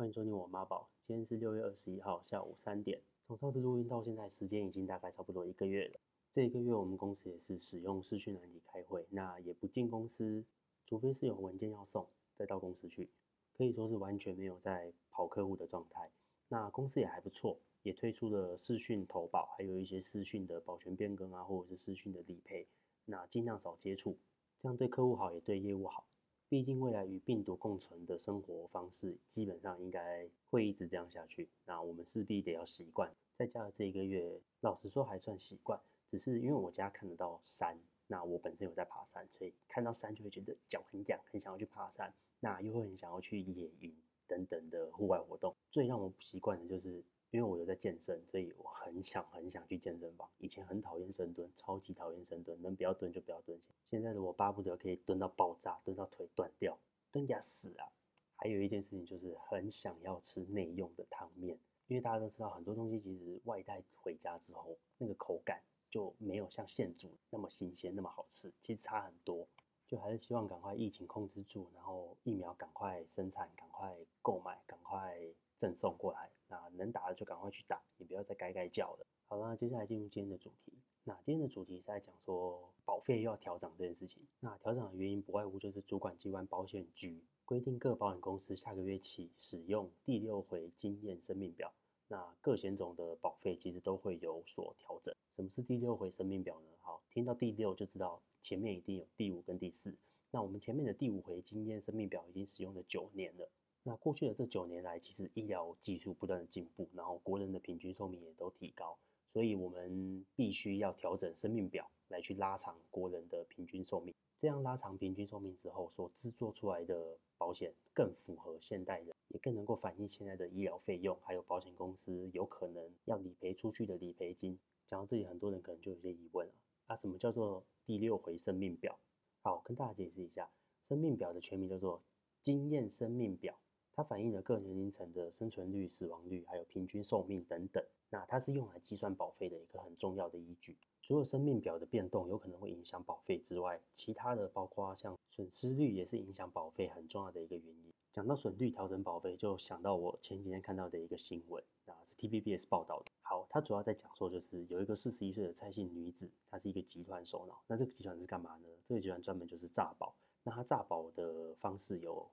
欢迎收听我妈宝。今天是六月二十一号下午三点。从上次录音到现在，时间已经大概差不多一个月了。这一个月我们公司也是使用视讯软体开会，那也不进公司，除非是有文件要送，再到公司去。可以说是完全没有在跑客户的状态。那公司也还不错，也推出了视讯投保，还有一些视讯的保全变更啊，或者是视讯的理赔。那尽量少接触，这样对客户好，也对业务好。毕竟未来与病毒共存的生活方式，基本上应该会一直这样下去。那我们势必得要习惯。在家的这一个月，老实说还算习惯，只是因为我家看得到山，那我本身有在爬山，所以看到山就会觉得脚很痒，很想要去爬山。那又会很想要去野营等等的户外活动。最让我不习惯的就是。因为我有在健身，所以我很想很想去健身房。以前很讨厌深蹲，超级讨厌深蹲，能不要蹲就不要蹲。现在的我巴不得可以蹲到爆炸，蹲到腿断掉，蹲下死啊！还有一件事情就是很想要吃内用的汤面，因为大家都知道很多东西其实外带回家之后，那个口感就没有像现煮那么新鲜，那么好吃，其实差很多。就还是希望赶快疫情控制住，然后疫苗赶快生产，赶快购买，赶快。赠送过来，那能打的就赶快去打，你不要再该该叫了。好了，接下来进入今天的主题。那今天的主题是在讲说保费又要调整这件事情。那调整的原因不外乎就是主管机关保险局规定各保险公司下个月起使用第六回经验生命表，那各险种的保费其实都会有所调整。什么是第六回生命表呢？好，听到第六就知道前面一定有第五跟第四。那我们前面的第五回经验生命表已经使用了九年了。那过去的这九年来，其实医疗技术不断的进步，然后国人的平均寿命也都提高，所以我们必须要调整生命表来去拉长国人的平均寿命。这样拉长平均寿命之后，所制作出来的保险更符合现代人，也更能够反映现在的医疗费用，还有保险公司有可能要理赔出去的理赔金。讲到这里，很多人可能就有些疑问了：啊，什么叫做第六回生命表？好，跟大家解释一下，生命表的全名叫做经验生命表。它反映了各年龄层的生存率、死亡率，还有平均寿命等等。那它是用来计算保费的一个很重要的依据。除了生命表的变动有可能会影响保费之外，其他的包括像损失率也是影响保费很重要的一个原因。讲到损率调整保费，就想到我前几天看到的一个新闻，啊，是 TVBS 报道的。好，它主要在讲说，就是有一个四十一岁的蔡姓女子，她是一个集团首脑。那这个集团是干嘛呢？这个集团专门就是诈保。那它诈保的方式有。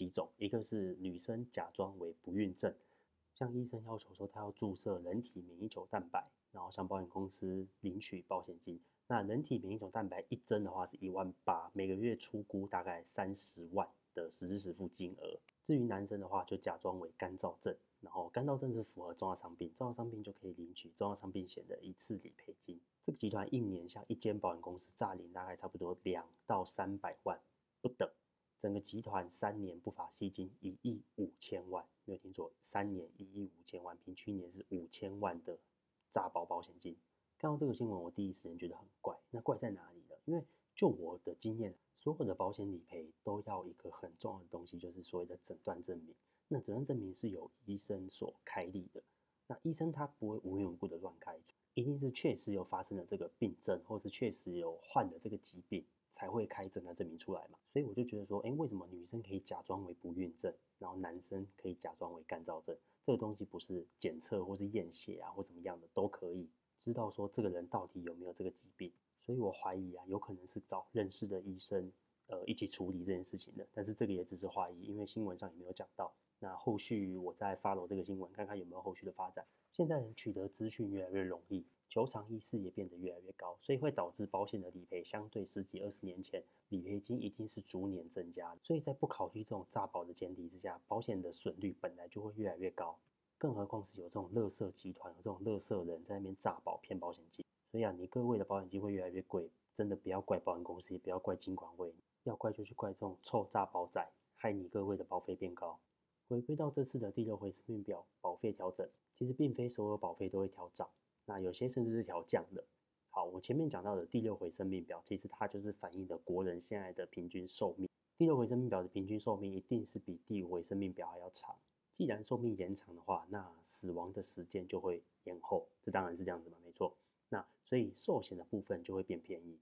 几种，一个是女生假装为不孕症，向医生要求说她要注射人体免疫球蛋白，然后向保险公司领取保险金。那人体免疫球蛋白一针的话是一万八，每个月初估大概三十万的实支实付金额。至于男生的话，就假装为干燥症，然后干燥症是符合重大伤病，重大伤病就可以领取重大伤病险的一次理赔金。这个集团一年向一间保险公司诈领大概差不多两到三百万不等。整个集团三年不法吸金一亿五千万，没有听错，三年一亿五千万，平均年是五千万的诈保保险金。看到这个新闻，我第一时间觉得很怪。那怪在哪里呢？因为就我的经验，所有的保险理赔都要一个很重要的东西，就是所谓的诊断证明。那诊断证明是由医生所开立的。那医生他不会无缘无故的乱开，一定是确实有发生了这个病症，或是确实有患的这个疾病。才会开诊断证明出来嘛，所以我就觉得说，诶，为什么女生可以假装为不孕症，然后男生可以假装为干燥症？这个东西不是检测或是验血啊，或怎么样的都可以知道说这个人到底有没有这个疾病。所以我怀疑啊，有可能是找认识的医生，呃，一起处理这件事情的。但是这个也只是怀疑，因为新闻上也没有讲到。那后续我再 follow 这个新闻，看看有没有后续的发展。现在人取得资讯越来越容易。求偿意识也变得越来越高，所以会导致保险的理赔相对十几二十年前理赔金一定是逐年增加。所以在不考虑这种诈保的前提之下，保险的损率本来就会越来越高。更何况是有这种乐色集团、有这种乐色人在那边诈保骗保险金。所以啊，你各位的保险金会越来越贵，真的不要怪保险公司，也不要怪金管会，要怪就去怪这种臭诈保仔，害你各位的保费变高。回归到这次的第六回生命表保费调整，其实并非所有保费都会调涨。那有些甚至是调降的。好，我前面讲到的第六回生命表，其实它就是反映的国人现在的平均寿命。第六回生命表的平均寿命一定是比第五回生命表还要长。既然寿命延长的话，那死亡的时间就会延后，这当然是这样子嘛，没错。那所以寿险的部分就会变便宜。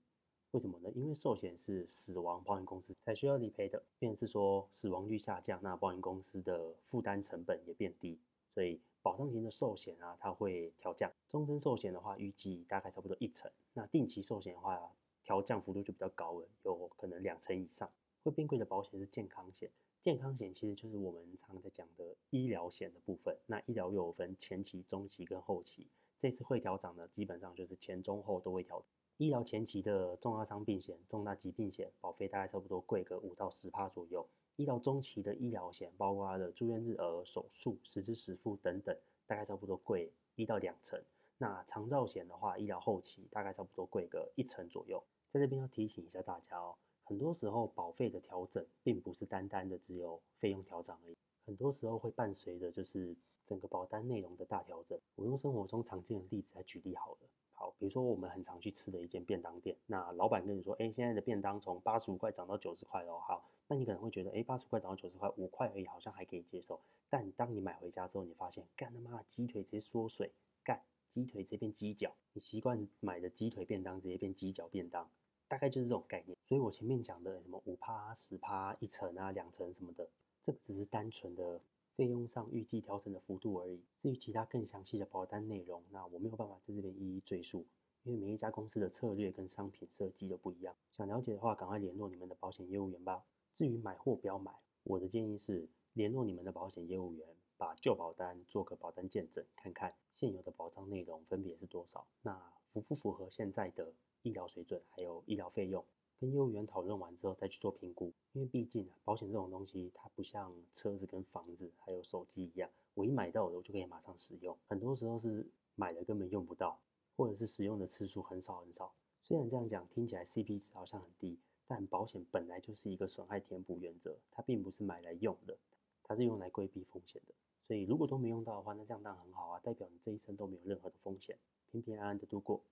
为什么呢？因为寿险是死亡，保险公司才需要理赔的。便是说死亡率下降，那保险公司的负担成本也变低，所以保障型的寿险啊，它会调降。终身寿险的话，预计大概差不多一成。那定期寿险的话，调降幅度就比较高了，有可能两成以上。会变贵的保险是健康险，健康险其实就是我们常在讲的医疗险的部分。那医疗又有分前期、中期跟后期。这次会调涨呢，基本上就是前中后都会调。医疗前期的重大伤病险、重大疾病险保费大概差不多贵个五到十趴左右。医疗中期的医疗险，包括它的住院日额、手术、实支实付等等，大概差不多贵一到两成。那长照险的话，医疗后期大概差不多贵个一成左右。在这边要提醒一下大家哦，很多时候保费的调整并不是单单的只有费用调整而已，很多时候会伴随着就是整个保单内容的大调整。我用生活中常见的例子来举例好了。好，比如说我们很常去吃的一间便当店，那老板跟你说，哎，现在的便当从八十五块涨到九十块哦。好，那你可能会觉得，哎，八十块涨到九十块，五块而已，好像还可以接受。但当你买回家之后，你发现，干他妈的，鸡腿直接缩水，干，鸡腿直接变鸡脚。你习惯买的鸡腿便当直接变鸡脚便当，大概就是这种概念。所以我前面讲的什么五趴、十趴、一层啊、两层什么的，这个只是单纯的。费用上预计调整的幅度而已。至于其他更详细的保单内容，那我没有办法在这边一一赘述，因为每一家公司的策略跟商品设计都不一样。想了解的话，赶快联络你们的保险业务员吧。至于买或不要买，我的建议是联络你们的保险业务员，把旧保单做个保单见证，看看现有的保障内容分别是多少，那符不符合现在的医疗水准，还有医疗费用。跟业务员讨论完之后再去做评估，因为毕竟啊，保险这种东西它不像车子跟房子还有手机一样，我一买到我就可以马上使用。很多时候是买了根本用不到，或者是使用的次数很少很少。虽然这样讲听起来 CP 值好像很低，但保险本来就是一个损害填补原则，它并不是买来用的，它是用来规避风险的。所以如果都没用到的话，那这样当然很好啊，代表你这一生都没有任何的风险，平平安安的度过。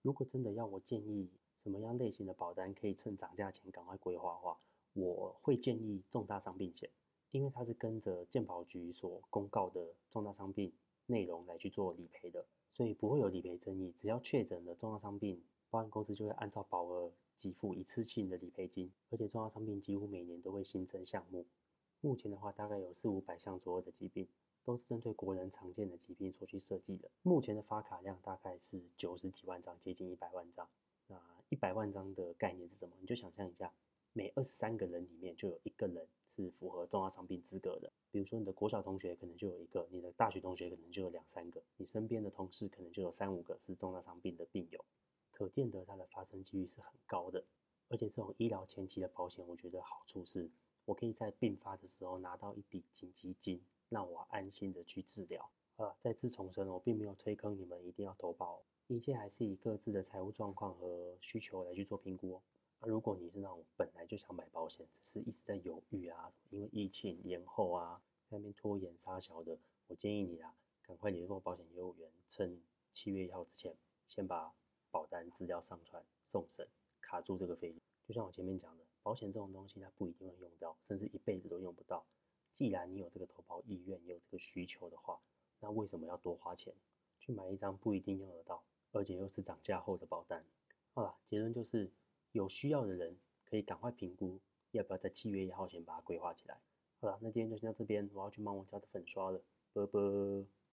如果真的要我建议，什么样类型的保单可以趁涨价前赶快规划的话，我会建议重大伤病险，因为它是跟着健保局所公告的重大伤病内容来去做理赔的，所以不会有理赔争议。只要确诊了重大伤病，保险公司就会按照保额给付一次性的理赔金，而且重大伤病几乎每年都会新增项目。目前的话，大概有四五百项左右的疾病，都是针对国人常见的疾病所去设计的。目前的发卡量大概是九十几万张，接近一百万张。那一百万张的概念是什么？你就想象一下，每二十三个人里面就有一个人是符合重大伤病资格的。比如说，你的国小同学可能就有一个，你的大学同学可能就有两三个，你身边的同事可能就有三五个是重大伤病的病友，可见得它的发生几率是很高的。而且这种医疗前期的保险，我觉得好处是，我可以在病发的时候拿到一笔紧急金，让我安心的去治疗。啊，再次重申，我并没有推坑你们一定要投保。一切还是以各自的财务状况和需求来去做评估哦。那如果你是那种本来就想买保险，只是一直在犹豫啊，因为疫情延后啊，在那边拖延杀小的，我建议你啊，赶快联络保险业务员，趁七月一号之前，先把保单资料上传送审，卡住这个费用。就像我前面讲的，保险这种东西它不一定会用到，甚至一辈子都用不到。既然你有这个投保意愿，也有这个需求的话，那为什么要多花钱去买一张不一定用得到？而且又是涨价后的保单，好了，结论就是有需要的人可以赶快评估，要不要在七月一号前把它规划起来。好了，那今天就先到这边，我要去忙我家的粉刷了，拜拜。